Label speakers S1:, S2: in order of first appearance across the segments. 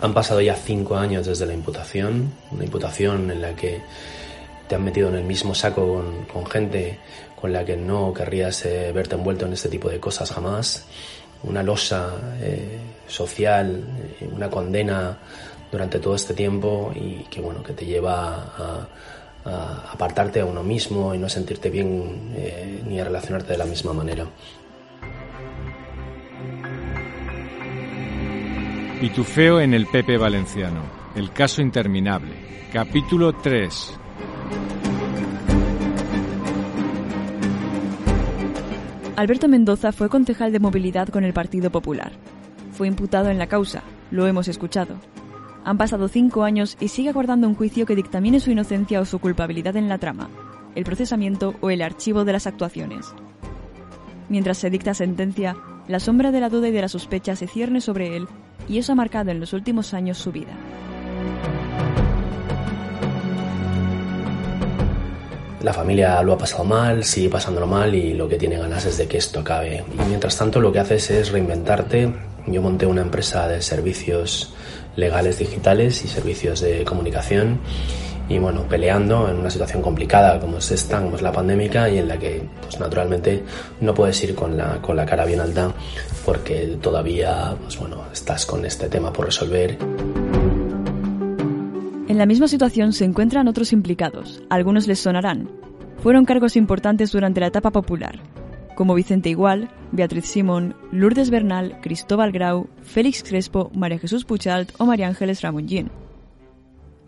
S1: Han pasado ya cinco años desde la imputación, una imputación en la que te han metido en el mismo saco con, gente con la que no querrías eh, verte envuelto en este tipo de cosas jamás, una losa eh, social, eh, una condena durante todo este tiempo y que bueno que te lleva a, a apartarte a uno mismo y no sentirte bien ni a relacionarte de la misma manera.
S2: Pitufeo en el Pepe Valenciano. El caso interminable. Capítulo 3.
S3: Alberto Mendoza fue concejal de movilidad con el Partido Popular. Fue imputado en la causa, lo hemos escuchado. Han pasado cinco años y sigue aguardando un juicio que dictamine su inocencia o su culpabilidad en la trama, el procesamiento o el archivo de las actuaciones. Mientras se dicta sentencia, la sombra de la duda y de la sospecha se cierne sobre él y eso ha marcado en los últimos años su vida.
S1: La familia lo ha pasado mal, sigue pasándolo mal y lo que tiene ganas es de que esto acabe. Y mientras tanto lo que haces es reinventarte. Yo monté una empresa de servicios legales digitales y servicios de comunicación y bueno, peleando en una situación complicada como es esta, como la pandémica y en la que pues naturalmente no puedes ir con la, con la cara bien alta porque todavía pues bueno, estás con este tema por resolver.
S3: En la misma situación se encuentran otros implicados, algunos les sonarán. Fueron cargos importantes durante la etapa popular, como Vicente Igual, Beatriz Simón, Lourdes Bernal, Cristóbal Grau, Félix Crespo, María Jesús Puchalt o María Ángeles Ramongín.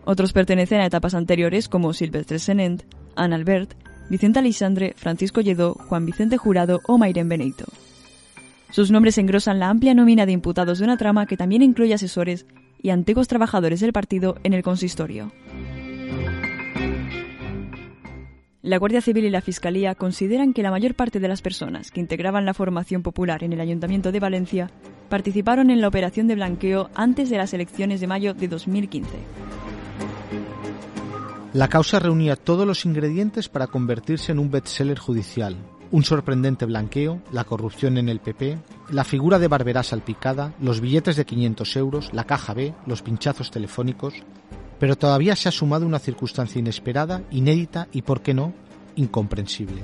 S3: Otros pertenecen a etapas anteriores como Silvestre Senent, Ana Albert, Vicente Alexandre, Francisco Lledó, Juan Vicente Jurado o Mayren Benito. Sus nombres engrosan la amplia nómina de imputados de una trama que también incluye asesores y antiguos trabajadores del partido en el consistorio. La Guardia Civil y la Fiscalía consideran que la mayor parte de las personas que integraban la formación popular en el Ayuntamiento de Valencia participaron en la operación de blanqueo antes de las elecciones de mayo de 2015.
S4: La causa reunía todos los ingredientes para convertirse en un bestseller judicial. Un sorprendente blanqueo, la corrupción en el PP, la figura de Barberá salpicada, los billetes de 500 euros, la caja B, los pinchazos telefónicos. Pero todavía se ha sumado una circunstancia inesperada, inédita y, por qué no, incomprensible.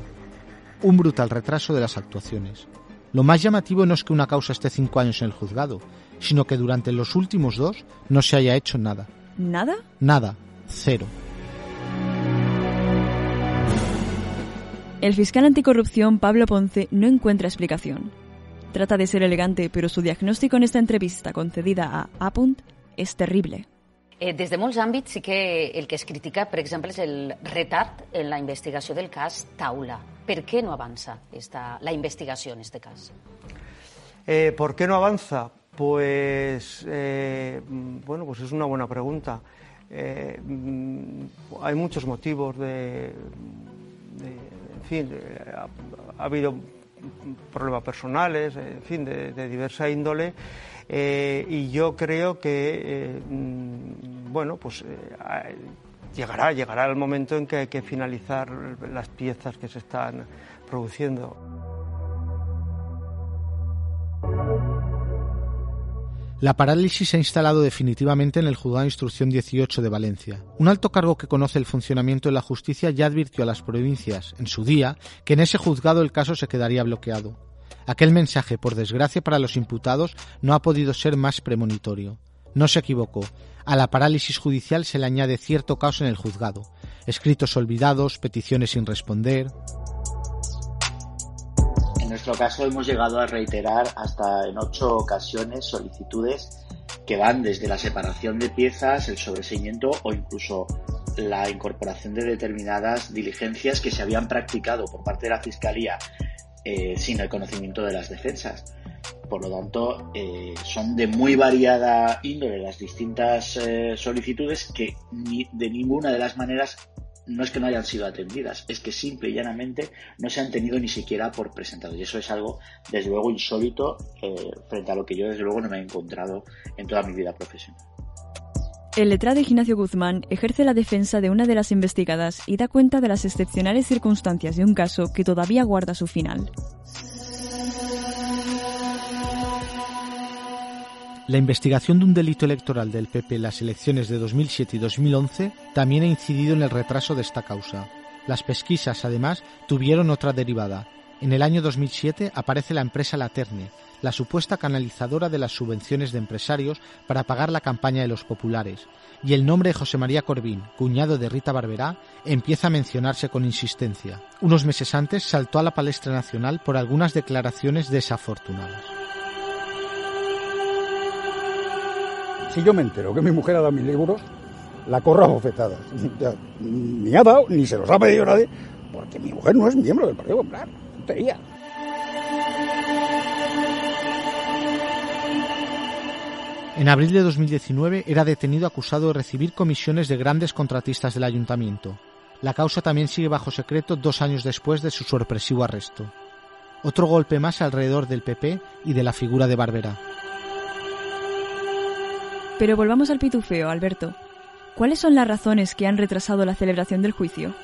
S4: Un brutal retraso de las actuaciones. Lo más llamativo no es que una causa esté cinco años en el juzgado, sino que durante los últimos dos no se haya hecho nada.
S3: ¿Nada?
S4: Nada. Cero.
S3: El fiscal anticorrupción Pablo Ponce no encuentra explicación. Trata de ser elegante, pero su diagnóstico en esta entrevista concedida a Apunt es terrible.
S5: Eh, des de molts àmbits sí que el que es critica, per exemple, és el retard en la investigació del cas Taula. Per què no avança esta, la investigació en este cas?
S6: Eh, ¿Por qué no avanza? Pues, eh, bueno, pues es una buena pregunta. Eh, mm, hay muchos motivos de, de fin, eh, ha, habido problemas personales, en fin, de, diversa índole. Eh, y yo creo que, eh, bueno, pues llegará, llegará el momento en que hay que finalizar las piezas que se están produciendo.
S4: La parálisis se ha instalado definitivamente en el Juzgado de Instrucción 18 de Valencia. Un alto cargo que conoce el funcionamiento de la justicia ya advirtió a las provincias, en su día, que en ese juzgado el caso se quedaría bloqueado. Aquel mensaje, por desgracia para los imputados, no ha podido ser más premonitorio. No se equivocó. A la parálisis judicial se le añade cierto caos en el juzgado. Escritos olvidados, peticiones sin responder.
S7: Nuestro caso hemos llegado a reiterar hasta en ocho ocasiones solicitudes que van desde la separación de piezas, el sobreseimiento o incluso la incorporación de determinadas diligencias que se habían practicado por parte de la Fiscalía eh, sin el conocimiento de las defensas. Por lo tanto, eh, son de muy variada índole las distintas eh, solicitudes que de ninguna de las maneras no es que no hayan sido atendidas, es que simple y llanamente no se han tenido ni siquiera por presentado. Y eso es algo, desde luego, insólito frente a lo que yo, desde luego, no me he encontrado en toda mi vida profesional.
S3: El letrado Ignacio Guzmán ejerce la defensa de una de las investigadas y da cuenta de las excepcionales circunstancias de un caso que todavía guarda su final.
S4: La investigación de un delito electoral del PP en las elecciones de 2007 y 2011 también ha incidido en el retraso de esta causa. Las pesquisas, además, tuvieron otra derivada. En el año 2007 aparece la empresa Laterne, la supuesta canalizadora de las subvenciones de empresarios para pagar la campaña de los populares, y el nombre de José María Corbín, cuñado de Rita Barberá, empieza a mencionarse con insistencia. Unos meses antes saltó a la palestra nacional por algunas declaraciones desafortunadas.
S8: Si yo me entero que mi mujer ha dado mil euros, la corro a bofetadas. Ni ha dado, ni se los ha pedido nadie, porque mi mujer no es miembro del Partido Popular.
S4: En abril de 2019 era detenido acusado de recibir comisiones de grandes contratistas del ayuntamiento. La causa también sigue bajo secreto dos años después de su sorpresivo arresto. Otro golpe más alrededor del PP y de la figura de Barbera.
S3: Pero volvamos al pitufeo, Alberto. ¿Cuáles son las razones que han retrasado la celebración del juicio?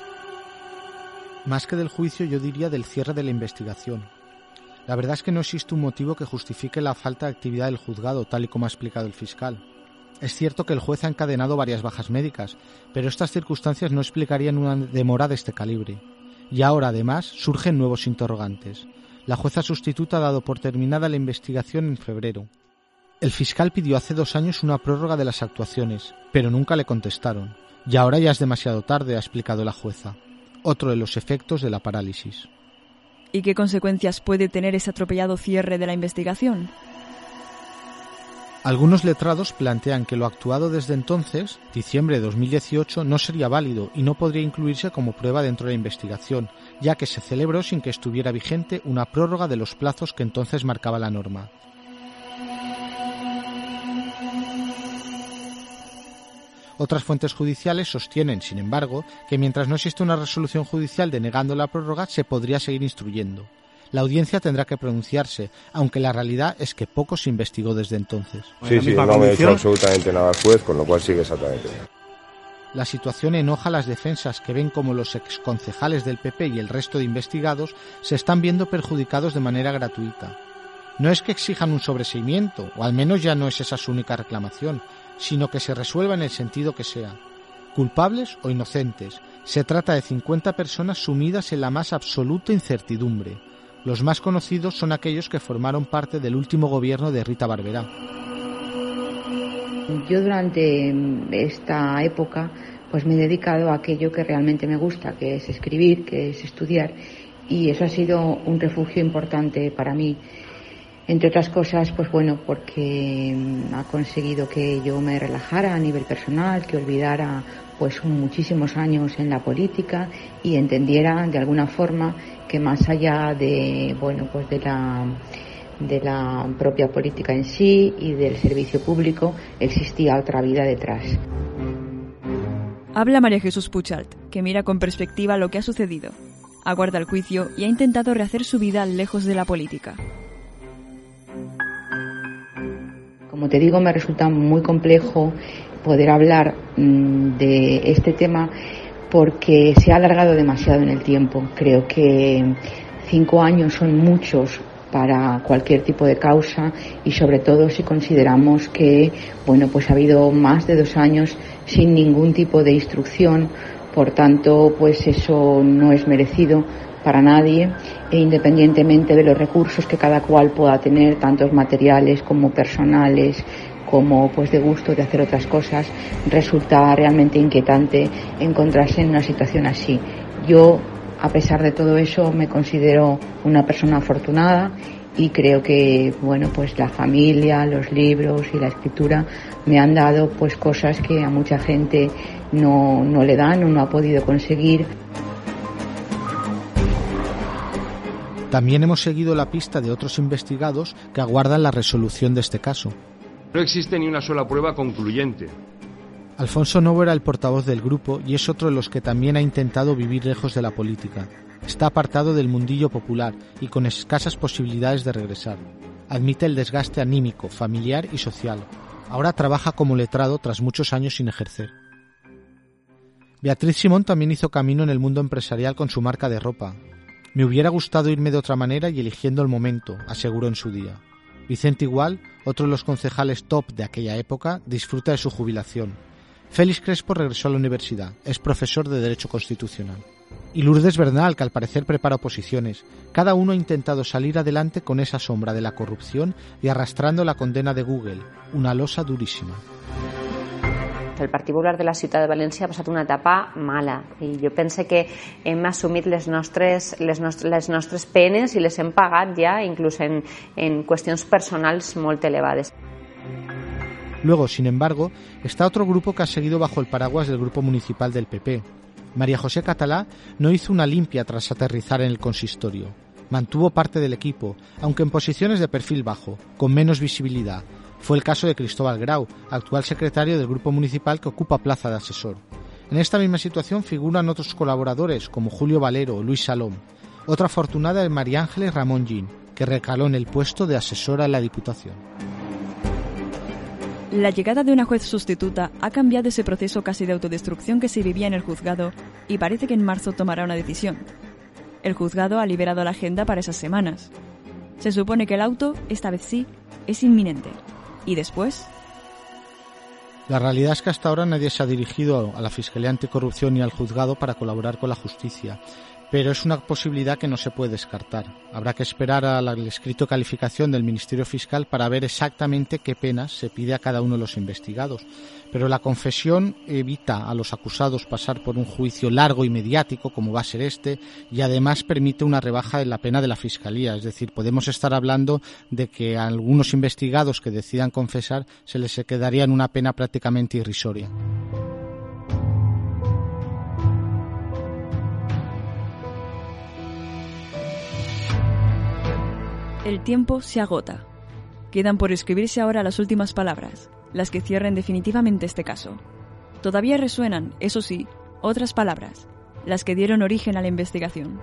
S4: Más que del juicio, yo diría del cierre de la investigación. La verdad es que no existe un motivo que justifique la falta de actividad del juzgado, tal y como ha explicado el fiscal. Es cierto que el juez ha encadenado varias bajas médicas, pero estas circunstancias no explicarían una demora de este calibre. Y ahora, además, surgen nuevos interrogantes. La jueza sustituta ha dado por terminada la investigación en febrero. El fiscal pidió hace dos años una prórroga de las actuaciones, pero nunca le contestaron. Y ahora ya es demasiado tarde, ha explicado la jueza. Otro de los efectos de la parálisis.
S3: ¿Y qué consecuencias puede tener ese atropellado cierre de la investigación?
S4: Algunos letrados plantean que lo actuado desde entonces, diciembre de 2018, no sería válido y no podría incluirse como prueba dentro de la investigación, ya que se celebró sin que estuviera vigente una prórroga de los plazos que entonces marcaba la norma. Otras fuentes judiciales sostienen, sin embargo, que mientras no existe una resolución judicial denegando la prórroga, se podría seguir instruyendo. La audiencia tendrá que pronunciarse, aunque la realidad es que poco se investigó desde entonces.
S9: Sí, sí, no me ha hecho absolutamente nada al juez, con lo cual sigue exactamente.
S4: La situación enoja a las defensas que ven como los exconcejales del PP y el resto de investigados se están viendo perjudicados de manera gratuita. No es que exijan un sobreseimiento, o al menos ya no es esa su única reclamación, sino que se resuelva en el sentido que sea. Culpables o inocentes, se trata de 50 personas sumidas en la más absoluta incertidumbre. Los más conocidos son aquellos que formaron parte del último gobierno de Rita Barberá.
S10: Yo durante esta época pues me he dedicado a aquello que realmente me gusta, que es escribir, que es estudiar y eso ha sido un refugio importante para mí entre otras cosas, pues bueno, porque mm, ha conseguido que yo me relajara a nivel personal, que olvidara pues muchísimos años en la política y entendiera de alguna forma que más allá de bueno pues de la de la propia política en sí y del servicio público existía otra vida detrás.
S3: Habla María Jesús Puchalt, que mira con perspectiva lo que ha sucedido. Aguarda el juicio y ha intentado rehacer su vida lejos de la política.
S10: Como te digo, me resulta muy complejo poder hablar mm, de este tema porque se ha alargado demasiado en el tiempo. Creo que cinco años son muchos para cualquier tipo de causa y sobre todo si consideramos que bueno pues ha habido más de dos años sin ningún tipo de instrucción por tanto pues eso no es merecido para nadie e independientemente de los recursos que cada cual pueda tener, tantos materiales como personales, como pues de gusto de hacer otras cosas, resulta realmente inquietante encontrarse en una situación así. Yo, a pesar de todo eso, me considero una persona afortunada y creo que bueno pues la familia los libros y la escritura me han dado pues cosas que a mucha gente no, no le dan o no ha podido conseguir
S4: También hemos seguido la pista de otros investigados que aguardan la resolución de este caso.
S11: No existe ni una sola prueba concluyente.
S4: Alfonso Novo era el portavoz del grupo y es otro de los que también ha intentado vivir lejos de la política. Está apartado del mundillo popular y con escasas posibilidades de regresar. Admite el desgaste anímico, familiar y social. Ahora trabaja como letrado tras muchos años sin ejercer. Beatriz Simón también hizo camino en el mundo empresarial con su marca de ropa. Me hubiera gustado irme de otra manera y eligiendo el momento, aseguró en su día. Vicente Igual, otro de los concejales top de aquella época, disfruta de su jubilación. Félix Crespo regresó a la universidad, es profesor de Derecho Constitucional. Y Lourdes Bernal, que al parecer prepara oposiciones. Cada uno ha intentado salir adelante con esa sombra de la corrupción y arrastrando la condena de Google, una losa durísima.
S12: El Partit Popular de la Ciutat de València ha passat una etapa mala i jo pense que hem assumit les nostres, les nostres, les nostres penes i les hem pagat ja inclús en, en qüestions personals molt elevades.
S4: Luego, sin embargo, está otro grupo que ha seguido bajo el paraguas del grupo municipal del PP. María José Catalá no hizo una limpia tras aterrizar en el consistorio. Mantuvo parte del equipo, aunque en posiciones de perfil bajo, con menos visibilidad, fue el caso de Cristóbal Grau, actual secretario del Grupo Municipal que ocupa plaza de asesor. En esta misma situación figuran otros colaboradores como Julio Valero o Luis Salom. Otra afortunada es María Ángeles Ramón Gin, que recaló en el puesto de asesora en la Diputación.
S3: La llegada de una juez sustituta ha cambiado ese proceso casi de autodestrucción que se vivía en el juzgado y parece que en marzo tomará una decisión. El juzgado ha liberado la agenda para esas semanas. Se supone que el auto, esta vez sí, es inminente. ¿Y después?
S4: La realidad es que hasta ahora nadie se ha dirigido a la Fiscalía Anticorrupción ni al juzgado para colaborar con la justicia, pero es una posibilidad que no se puede descartar. Habrá que esperar al escrito de calificación del Ministerio Fiscal para ver exactamente qué penas se pide a cada uno de los investigados. Pero la confesión evita a los acusados pasar por un juicio largo y mediático, como va a ser este, y además permite una rebaja en la pena de la Fiscalía. Es decir, podemos estar hablando de que a algunos investigados que decidan confesar se les quedaría en una pena prácticamente irrisoria.
S3: El tiempo se agota. Quedan por escribirse ahora las últimas palabras, las que cierren definitivamente este caso. Todavía resuenan, eso sí, otras palabras, las que dieron origen a la investigación.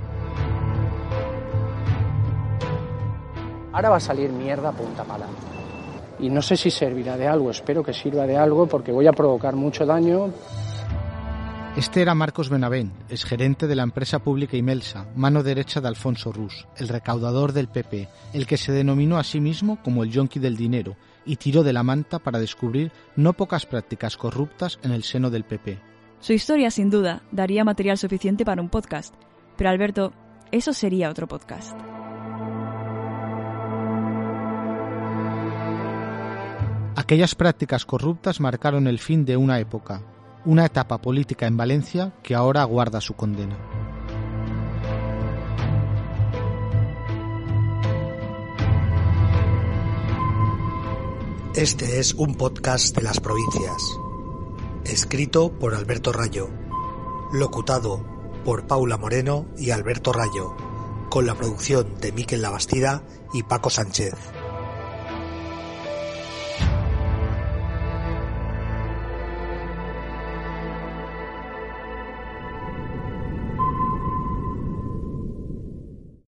S13: Ahora va a salir mierda punta pala. Y no sé si servirá de algo, espero que sirva de algo porque voy a provocar mucho daño.
S4: Este era Marcos Benavent, gerente de la empresa pública Imelsa, mano derecha de Alfonso Rus, el recaudador del PP, el que se denominó a sí mismo como el yonki del dinero y tiró de la manta para descubrir no pocas prácticas corruptas en el seno del PP.
S3: Su historia, sin duda, daría material suficiente para un podcast, pero Alberto, eso sería otro podcast.
S4: Aquellas prácticas corruptas marcaron el fin de una época, una etapa política en Valencia que ahora aguarda su condena.
S14: Este es un podcast de las provincias, escrito por Alberto Rayo, locutado por Paula Moreno y Alberto Rayo, con la producción de Miquel Labastida y Paco Sánchez.